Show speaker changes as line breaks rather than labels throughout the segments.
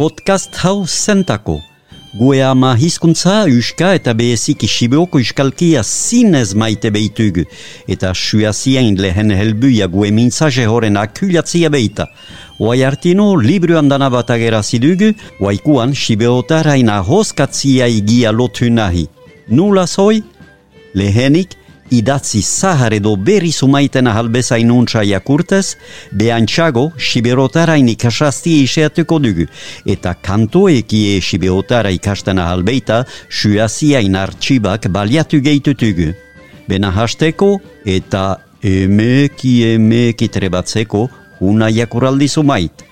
podcast hau zentako. Gue ama hizkuntza, uska eta behezik isibeoko iskalkia zinez maite behitugu. Eta suazien lehen helbuia gue mintzaje horren akulatzia behita. Oai artino, libruan dana bat agerazidugu, oaikuan sibeotaraina hoskatzia igia lotu nahi. Nula zoi? Lehenik, idatzi zahar edo berri sumaiten ahalbezain untsa jakurtez, behantxago siberotara ikasasti iseatuko dugu, eta kantoeki e siberotara ikasten ahalbeita, suaziain artxibak baliatu gehitutugu. Bena hasteko eta emeki emeki trebatzeko una jakuraldi sumait.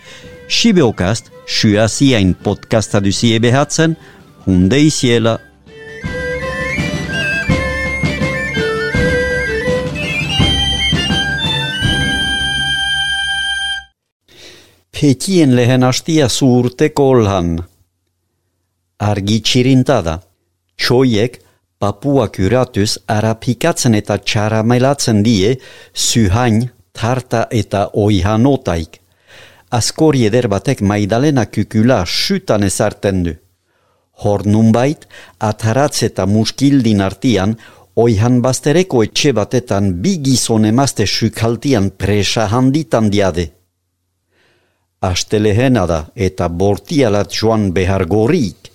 Sibeokast, suaziain podcasta duzie behatzen, hunde iziela Petien lehen hastia zuurteko olhan. Argi txirintada. Txoiek papuak uratuz arapikatzen eta txaramelatzen die zuhain, tarta eta oihanotaik. Askori eder batek maidalena kukula sutan ezarten du. Hor nunbait, ataratz eta muskildin artian, oihan bastereko etxe batetan bi gizon emazte sukaltian presa handitan diade astelehena da eta bortialat joan behar gorik.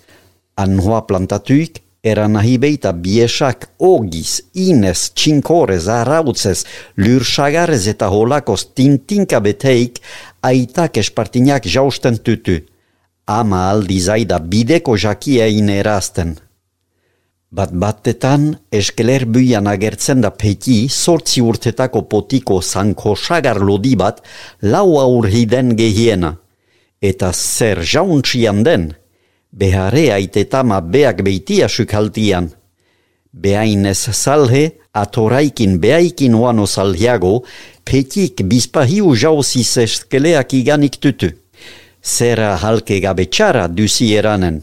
Anhoa plantatuik, era nahi beita biesak ogiz, ines, txinkorez, arautzez, lursagarez eta holakos tintinka beteik, aitak espartinak jausten tutu. Ama aldi zaida bideko jakia inerazten. Bat batetan, eskeler buian agertzen da peti sortzi urtetako potiko zanko sagar lodi bat lau aurhiden gehiena. Eta zer jauntxian den, behare aitetama beak beitia sukaltian. Beainez salhe, atoraikin beaikin oano salhiago, petik bizpahiu jauziz eskeleak iganik tutu. Zera halke gabe txara duzi eranen.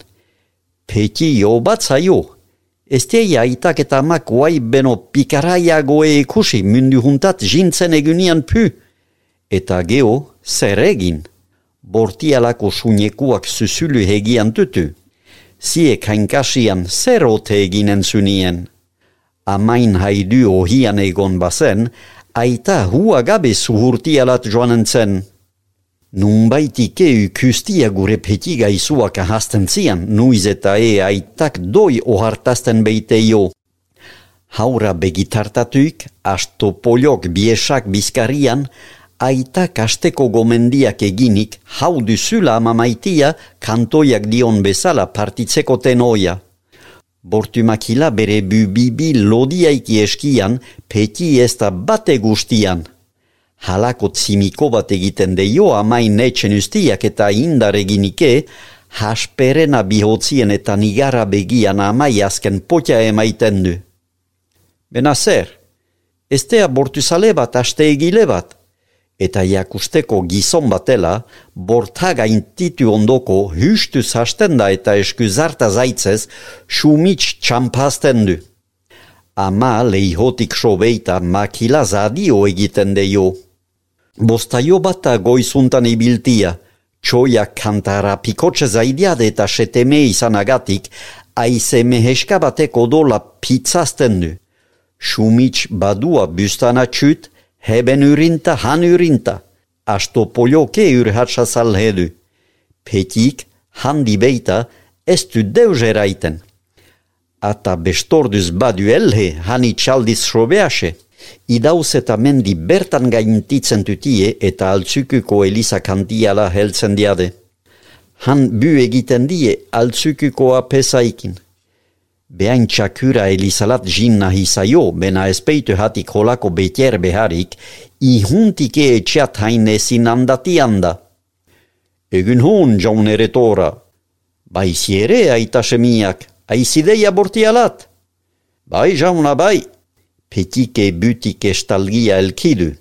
Peti jo bat zaio, Ez teia itak eta amak guai beno pikaraia goe ikusi mundu juntat jintzen egunian pu. Eta geho, zer egin? Bortialako suñekuak zuzulu hegian tutu. Ziek hainkasian zer ote eginen zunien. Amain haidu ohian egon bazen, aita hua gabe zuhurtialat joanen zen. Nun baitike ukustia gure peti gaizuak ahazten zian, nuiz eta e aitak doi ohartazten beite jo. Haura begitartatuik, asto poliok biesak bizkarian, aitak asteko gomendiak eginik, hau duzula amamaitia kantoiak dion bezala partitzeko tenoia. Bortumakila bere bubibi lodiaiki eskian, peti ez da bate guztian halako tzimiko bat egiten deio amain etxen ustiak eta indar eginike, hasperena bihotzien eta nigara begian amai azken potia emaiten du. Bena zer, ez tea bortuzale bat aste egile bat, eta jakusteko gizon batela, bortaga intitu ondoko hustuz hasten da eta eskuzarta zaitzez, sumits txampazten du. Ama lehihotik sobeita makila zadio egiten deio. Bostaio bata goizuntan ibiltia, txoia kantara pikotxe zaidiade eta seteme izanagatik, aize meheska batek odola pizzazten du. Shumits badua bustana txut, heben urinta han urinta, asto polioke urhatsa salhedu. Petik, handi beita, ez du deus eraiten. Ata bestorduz badu elhe, hani txaldiz sobease. Idauz eta mendi bertan gaintitzen tutie eta altzukuko eliza kantiala heltzen diade. Han bu egiten die altzukukoa pesaikin. Behain txakura elizalat jin nahi zaio, bena espeitu hatik holako betier beharik, ihuntike etxeat hain ezin andati handa. Egun hon, jaun eretora. Baizi ere, aita semiak, aizideia bortialat. Bai, jauna, bai petike butik estalgia elkidu,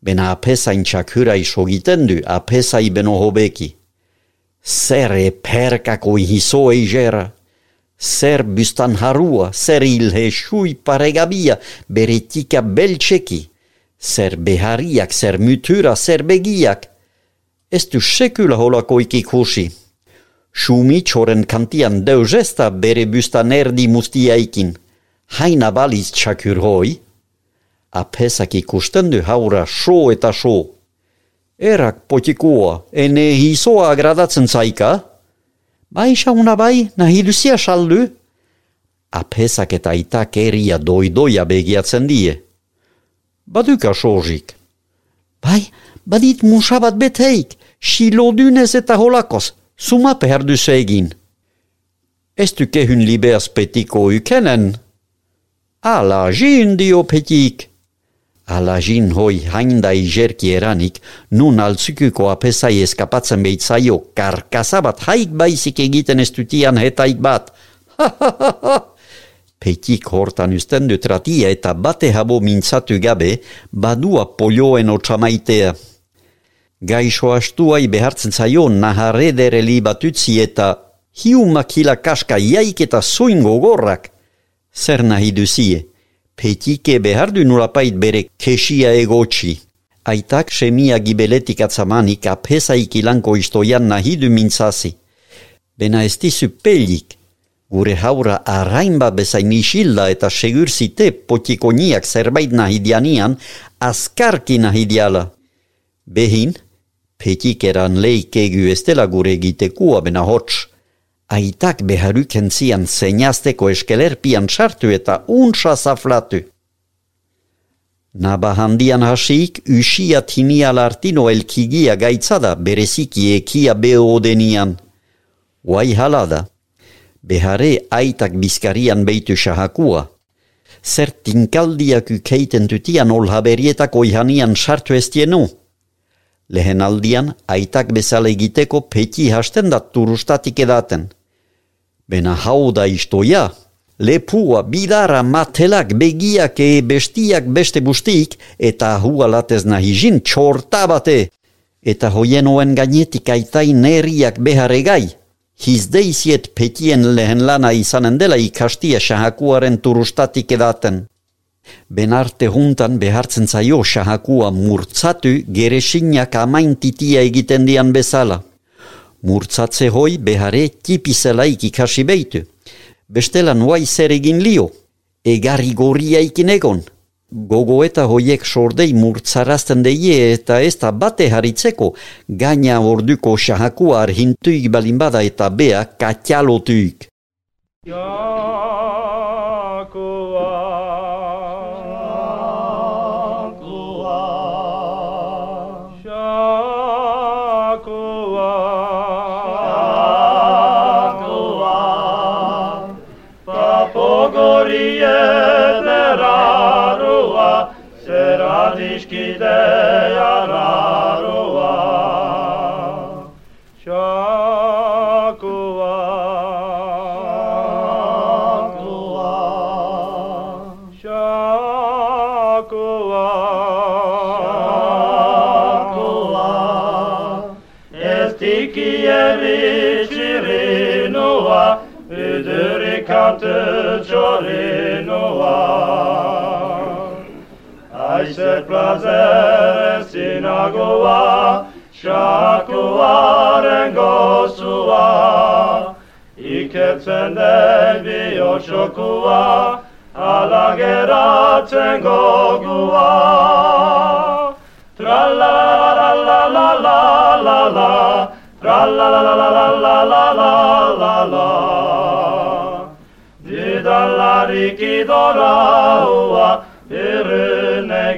bena apesain txakura isogiten du, apesai beno hobeki. Zer eperkako hizo eijera, zer bustan harua, zer ilhe shui paregabia, beretika beltseki, zer behariak, zer mutura, zer begiak, ez du sekula holako ikikusi. Sumi txoren kantian deus ezta bere bustan erdi mustiaikin. Haina baliz txakur hoi. Apesak ikusten du haura so eta so. Erak potikua, ene hisoa agradatzen zaika? Bai una bai, nahi duzia saldu? Apesak eta itak eria doidoia begiatzen die. Baduka sozik. Bai, badit musabat beteik, silo dünez eta holakos, suma perdu egin. Ez du kehun libeas petiko ykenen? Ala, jin dio petik. Ala jin hoi hainda ijerki eranik, nun altzukuko apesai eskapatzen behitzaio, karkasabat haik baizik egiten ez dutian hetaik bat. Ha. Petik hortan usten du tratia eta bate habo mintzatu gabe, badua polioen otxamaitea. Gaixo astuai behartzen zaio naharredere li batutzi eta hiu makila kaska jaik eta zuingo gorrak. Zer nahi duzie, petike behar du nulapait bere kesia egotxi. Aitak semia gibeletik atzamanik apesaik ilanko istoian nahi du mintzazi. Bena ez dizu pelik, gure haura arrainba bezain isilda eta segurzite potikoniak zerbait nahi dianian, askarki nahi diala. Behin, petik eran leikegu estela gure egitekua bena hots. Aitak beharuken zian zeinazteko eskelerpian sartu eta untsa zaflatu. Naba handian hasik, usia tinia lartino elkigia gaitzada bereziki ekia beho denian. Uai halada, behare aitak bizkarian beitu sahakua. Zer tinkaldiak ukeiten tutian olhaberietako ihanian sartu estienu. Lehen aldian, aitak bezala egiteko peti hasten da turustatik edaten. Bena hau da istoia, lepua, bidara, matelak, begiak e bestiak beste bustik, eta hua latez nahi jin txorta bate. Eta hoien oen gainetik aitai neriak behare gai. Hizdeiziet petien lehen lana izanen dela ikastia sahakuaren turustatik edaten. Benarte juntan behartzen zaio sahakua murtzatu geresinak amain titia egiten dian bezala. Murtzatze hoi behare tipizelaik ikasi behitu. Bestela nuai zer egin lio, egarri gorria ikin egon. Gogo eta hoiek sordei murtzarazten deie eta ez da bate haritzeko, gaina orduko sahakua arhintuik balinbada eta bea katialotuik.
cante Wszyscy plaze synagoga, szakuła ręgosuła. I kecene bi oszokuła, ala gera cengoguła. Tra la la la la la la la, tra la la la la la la la la la. Didalari kidora ua,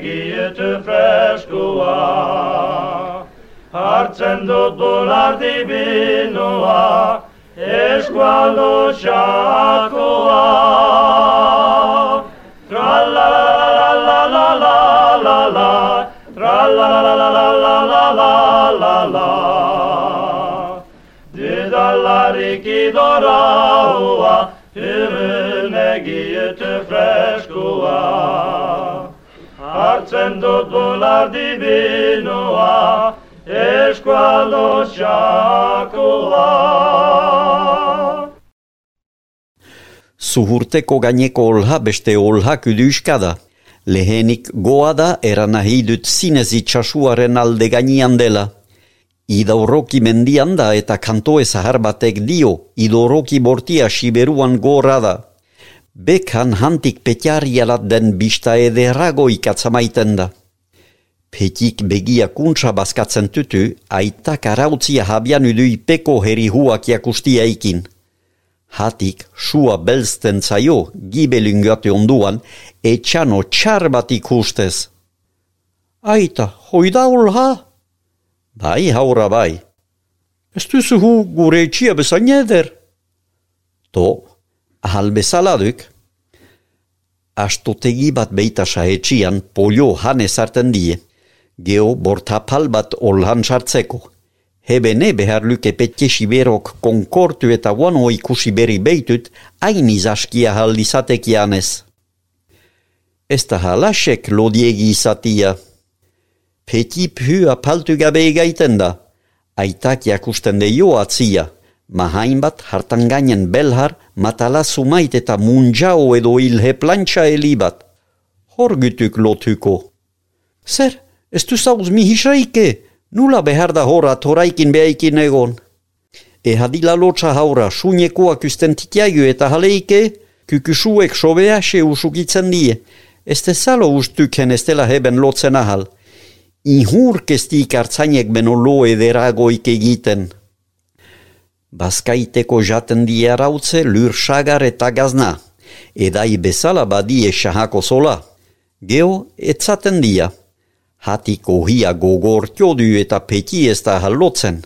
egietu freskua. Hartzen dut bular dibinua, eskualdo txakua. Tra la la la la la la la tra la la la la la la la la la Didalarik idoraua, Himmel egiete Hartzen dut bular dibinua, eskualdo txakua.
Zuhurteko gaineko olha beste olha kuduskada. Lehenik goa da era nahi dut zinez itxasuaren alde gainian dela. Idauroki mendian da eta kantoe zahar batek dio, idauroki bortia siberuan gorra da. Bekan hantik petiarialat den bista ederrago ikatzamaiten da. Petik begia kuntsa baskatzen tutu, aitak arautzia habian udui peko heri huak jakustia ikin. Hatik, sua belzten zaio, gibelingate onduan, etxano txar bat ikustez. Aita, hoidaul ha? Bai, haura bai. Ez duzu hu gure etxia bezain eder? To, ahal bezaladuk. Astotegi bat beita etxian polio han ezarten die. Geo bortapal bat olhan sartzeko. Hebene behar luke petje siberok konkortu eta guano ikusi berri beitut, hain izaskia haldizatekianez. Ez da halasek lodiegi izatia. Petit hu apaltu gabe egaiten da. Aitak jakusten de jo atzia. Ma hainbat hartan gainen belhar matala sumait eta munjao edo ilhe plantxa elibat. Hor gutuk lotuko. Zer, ez du zauz mi hisaike? Nula behar da hor atoraikin behaikin egon. E hadila lotsa haura sunekoak usten titiaio eta haleike, kukusuek sobease usukitzen die. Ez tezalo ustuken ez dela heben lotzen ahal inhurkestik hartzainek beno lo ederagoik egiten. Baskaiteko jaten diarautze lur sagar eta gazna, edai bezala badie sahako zola. Geo, etzaten dia. Hatiko hia gogortio du eta peti ez da halotzen.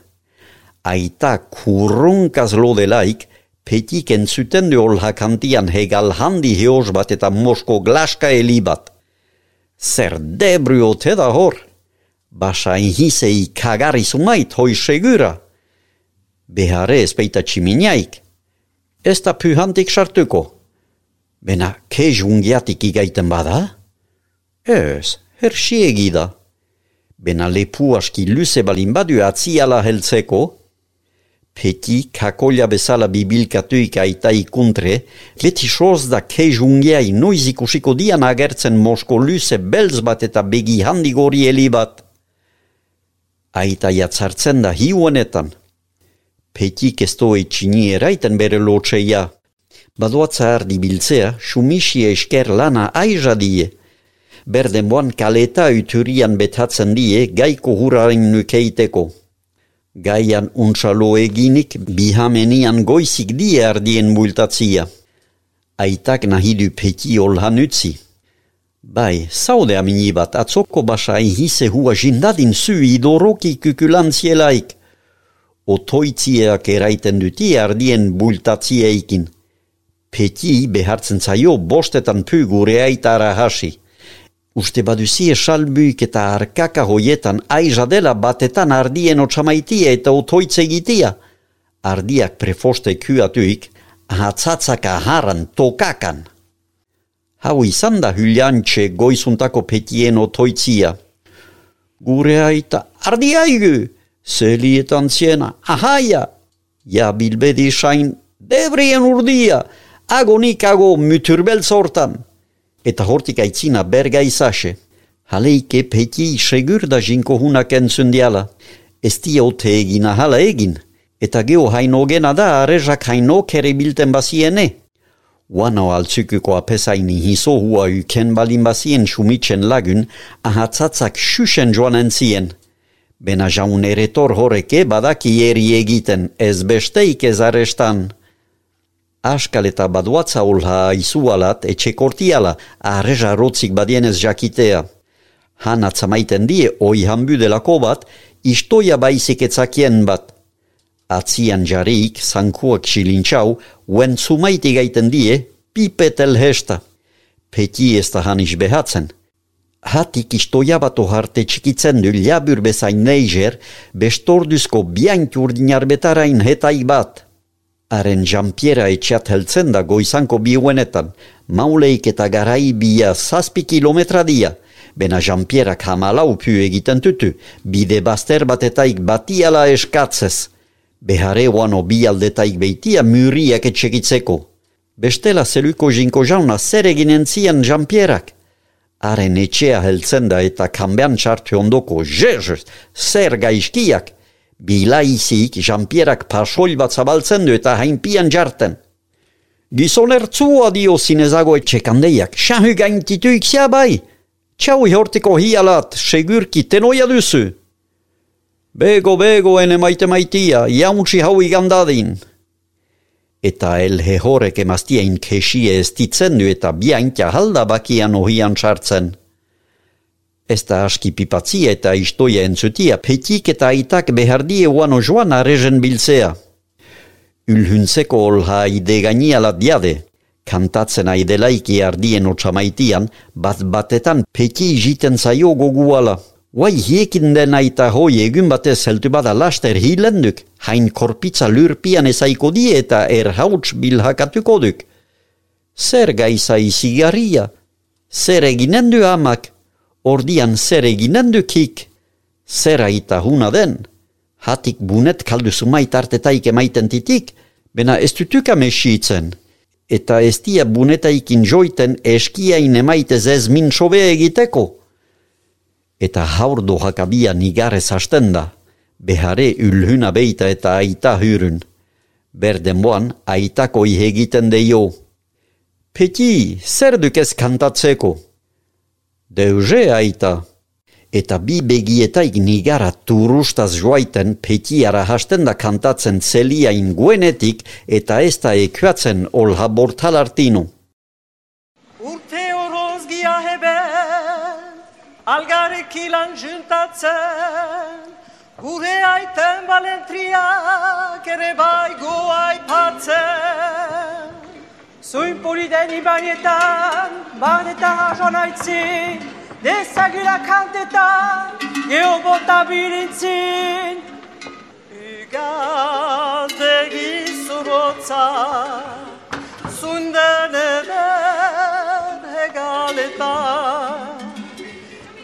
Aita kurrunkaz lodelaik, petik entzuten du olhakantian hegal handi heos bat eta mosko glaska elibat. Zer debrio teda hor? basa inhisei kagari sumait hoi segura. Behare ez peita tximiniaik. Ez da pyhantik sartuko. Bena, ke jungiatik igaiten bada? Ez, hersiegi da. Bena lepu aski luze balin badu atziala heltzeko, Peti kakolia bezala bibilkatuik aita ikuntre, leti soz da ke jungiai noiz ikusiko dian agertzen mosko luze belz bat eta begi handigori elibat aita jatzartzen da hiuanetan. Petik ez doa etxini eraiten bere lotxeia. Badoatza ardi biltzea, sumisi esker lana aiza die. Berden boan kaleta uturian betatzen die gaiko huraren nukeiteko. Gaian untsalo eginik bihamenian goizik die ardien multatzia. Aitak nahidu peti olhan utzi. Bai, saude amini bat, atzoko basa hise hua jindadin zu idoroki kukulantzielaik. Otoitziak eraiten duti ardien bultatzieekin. Peti behartzen zaio bostetan pu gure aitara hasi. Uste baduzie salbuik eta arkaka hoietan aiza dela batetan ardien otsamaitia eta otoitze gitia. Ardiak prefoste kuatuik, ahatzatzaka haran tokakan hau izan da hyliantxe goizuntako petien otoitzia. Gure aita, ardi aigu, zelietan ziena, ahaia, ja bilbedi sain, debrien urdia, agonik ago muturbel sortan. Eta hortik aitzina berga izase. Haleike peti segur da jinko hunak entzundiala. Ez dia ote egina hala egin. Eta geho haino da arezak haino kere bilten baziene. Wano altzukuko apesaini hiso hua uken balin bazien sumitzen lagun, ahatzatzak xuxen joanen zien. Bena jaun eretor horreke badaki eri egiten, ez besteik ez arestan. Askal eta baduatza olha izualat etxe kortiala, arreza rotzik badienez jakitea. Han atzamaiten die, oi hanbu delako bat, istoia baizik etzakien bat. Atzian jarrik, zankuak silintxau, uen zumaiti gaiten die, pipetel hesta. Peti ez da hanis behatzen. Hatik istoia bat oharte txikitzen du liabur bezain neiger, bestorduzko biank urdinar betarain hetai bat. Haren jampiera etxat heltzen da goizanko biuenetan, mauleik eta garai bia zazpi kilometra dia, bena jampierak hamalau pu egiten tutu, bide baster batetaik batiala eskatzez behare oano bi aldetaik beitia muriak etxegitzeko. Bestela zeluko jinko jauna zer eginen zian jampierak. Haren etxea heltzen da eta kanbean txartu ondoko, jez, zer gaizkiak, Bila izik, Jean-Pierrak pasol bat zabaltzen du eta hainpian jarten. Gizon ertzua dio zinezago etxekandeiak, xahu gaintitu ikzia bai. Txau ihortiko hialat, segurki tenoia duzu. Bego, bego, ene maite maitia, jauntsi hau igandadin. Eta el hehorek emaztien kesie ez ditzen eta biantia halda bakian ohian sartzen. Ez da aski pipatzi eta istoia entzutia, petik eta aitak behardie uano joan arezen biltzea. Ulhuntzeko olha ide gainiala diade, kantatzen aidelaiki ardien otxamaitian, bat batetan peti jiten zaio goguala. Guai hiekin den aita hoi egun batez heltu bada laster hilenduk, hain korpitza lurpian ezaiko die eta erhauts bilhakatuko duk. Zer gaiza izigarria? Zer eginen du amak? Ordian zer eginen dukik? Zer aita huna den? Hatik bunet kaldu sumait artetaik emaiten titik, bena ez dutuka mesitzen. Eta ez dia bunetaikin joiten eskiain emaitez ez min sobe egiteko. Eta haur dohak abia nigarez hasten da, behare ulhuna beita eta aita hyrun. Berden boan, aitako ihegiten deio. Peti, zer dukez kantatzeko? Deuze aita eta bi begietaik nigara turustaz joaiten petiara hasten da kantatzen zelia inguenetik eta ez da ekuatzen olha bortalartinu.
Heben, algarek ilan juntatzen, gure aiten balentriak ere bai goai patzen. Zuin poliden ibanietan, banetan joan aitzin, Dezagila kanteta, geo bota bilintzin. Ugazde gizurotza, zunden eden hegaleta.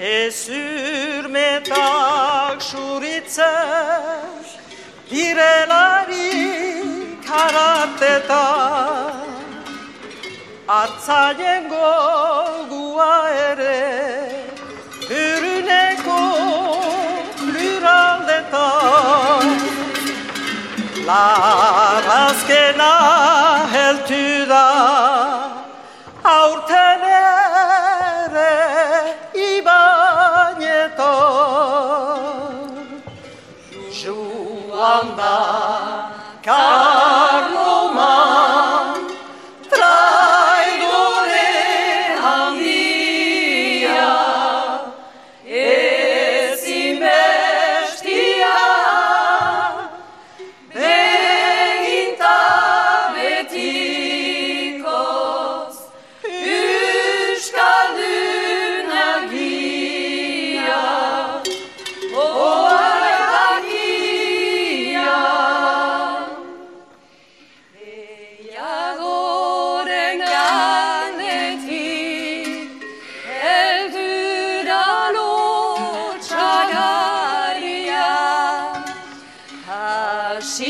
Ez ürmetak şuritzen, direlari karateta. Artzaien gogua ere, Ürüneko pluraldetan Lar azkena heltu da Joan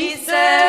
Hasi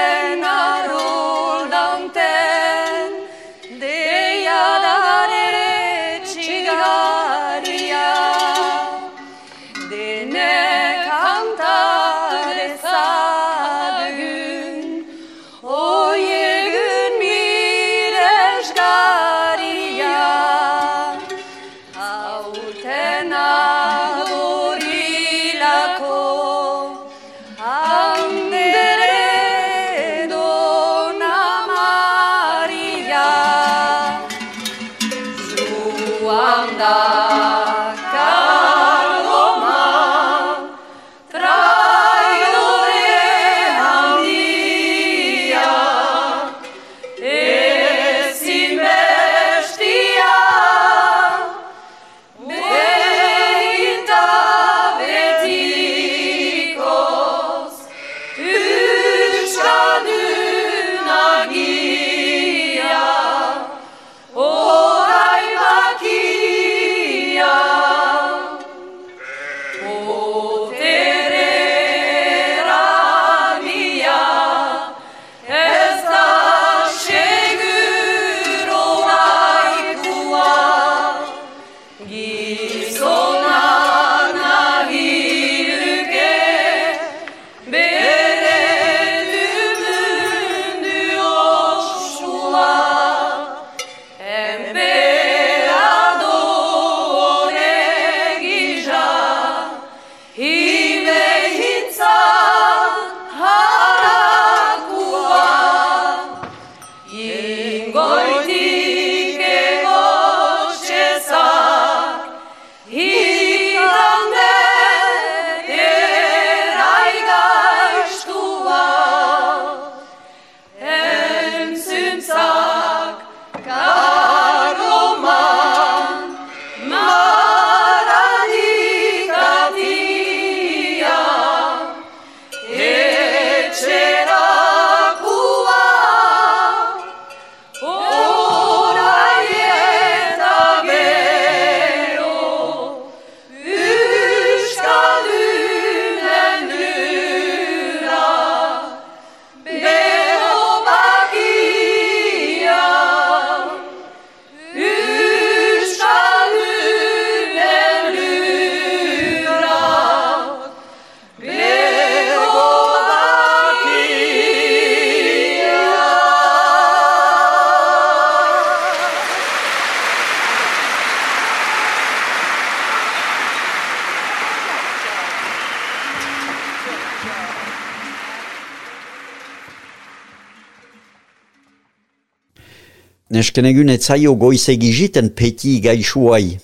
Nesken egun etzaio goiz egiziten peti gaixuai.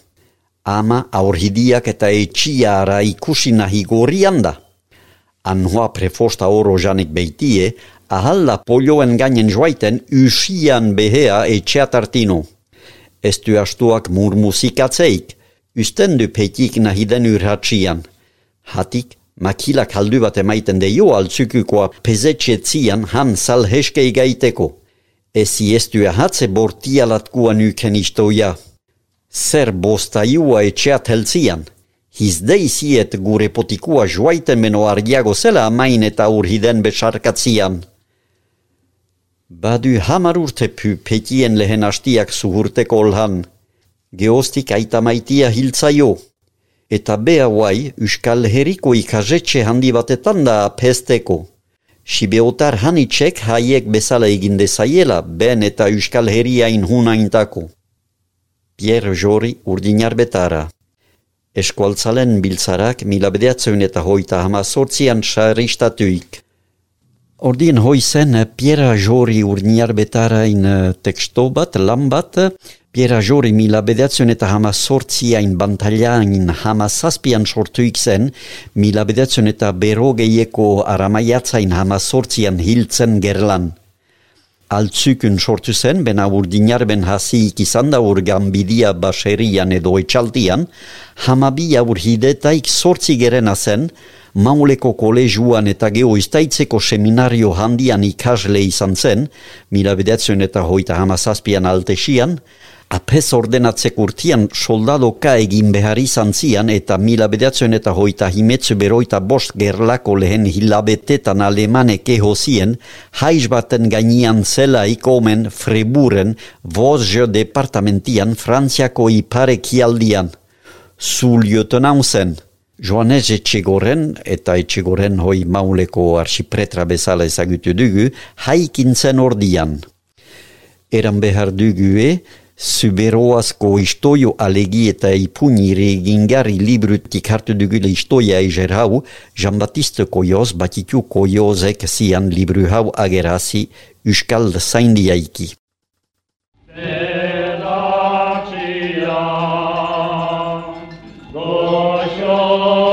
Ama aurhidiak eta etxiara ikusi nahi gorian da. Anhoa prefosta oro janek beitie, ahalla polioen gainen joaiten usian behea etxeatartino. Ez du astuak murmusikatzeik, usten du petik nahi den urhatsian. Hatik, makilak haldu bat emaiten deio altzukukoa pezetxetzian han salheskei gaiteko. Ezi ez du ahatze bortialatkuan uken istoia. Zer bostaiua etxeat heltzian. Hizdeiziet gure potikua joaiten meno argiago zela amain eta urhiden besarkatzian. Badu hamar urte pu petien lehen hastiak zuhurteko olhan. Geostik aita maitia hiltzaio. Eta bea guai, Euskal Herriko ikazetxe handi batetan da pesteko. Sibeotar hanitxek haiek bezala egin dezaiela, ben eta Euskal Herriain hunaintako. Pierre Jori urdinar betara. Eskualtzalen biltzarak mila bedeatzen eta hoita hama sortzian saristatuik. Ordien hoi zen Pierre Jori urdinar betara in teksto bat, lan bat, Pierre Jori mila bedeatzen eta hama sortziain bantailain hama zazpian sortuik zen, mila bedeatzen eta berogeieko aramaiatzain hama sortzian hiltzen gerlan. Altzukun sortu zen, bena urdinar ben hasi izan da urgan bidia baserian edo etxaltian, hamabi aur hidetaik sortzi gerena zen, mauleko koleguan eta geoiztaitzeko seminario handian ikasle izan zen, mila bedetzen eta hoita hamazazpian altesian, Apez ordenatze urtian soldadoka egin behar izan zian eta mila bedatzen eta hoita himetzu beroita bost gerlako lehen hilabetetan alemanek eho zien, haiz baten gainian zela ikomen Friburen, vozio departamentian Frantziako ipare kialdian. Zulioten hau zen. Joanez etxegoren eta etxegoren hoi mauleko arxipretra bezala ezagutu dugu, haikin zen ordian. Eran behar dugu e, Zuberoazko istoio alegi eta ipuni regingari librutik hartu dugule istoia eger hau, Jean-Baptiste Koyoz batitu Koyozek zian libru hau agerasi Euskal zaindiaiki.
Bedacia, goxo dirade,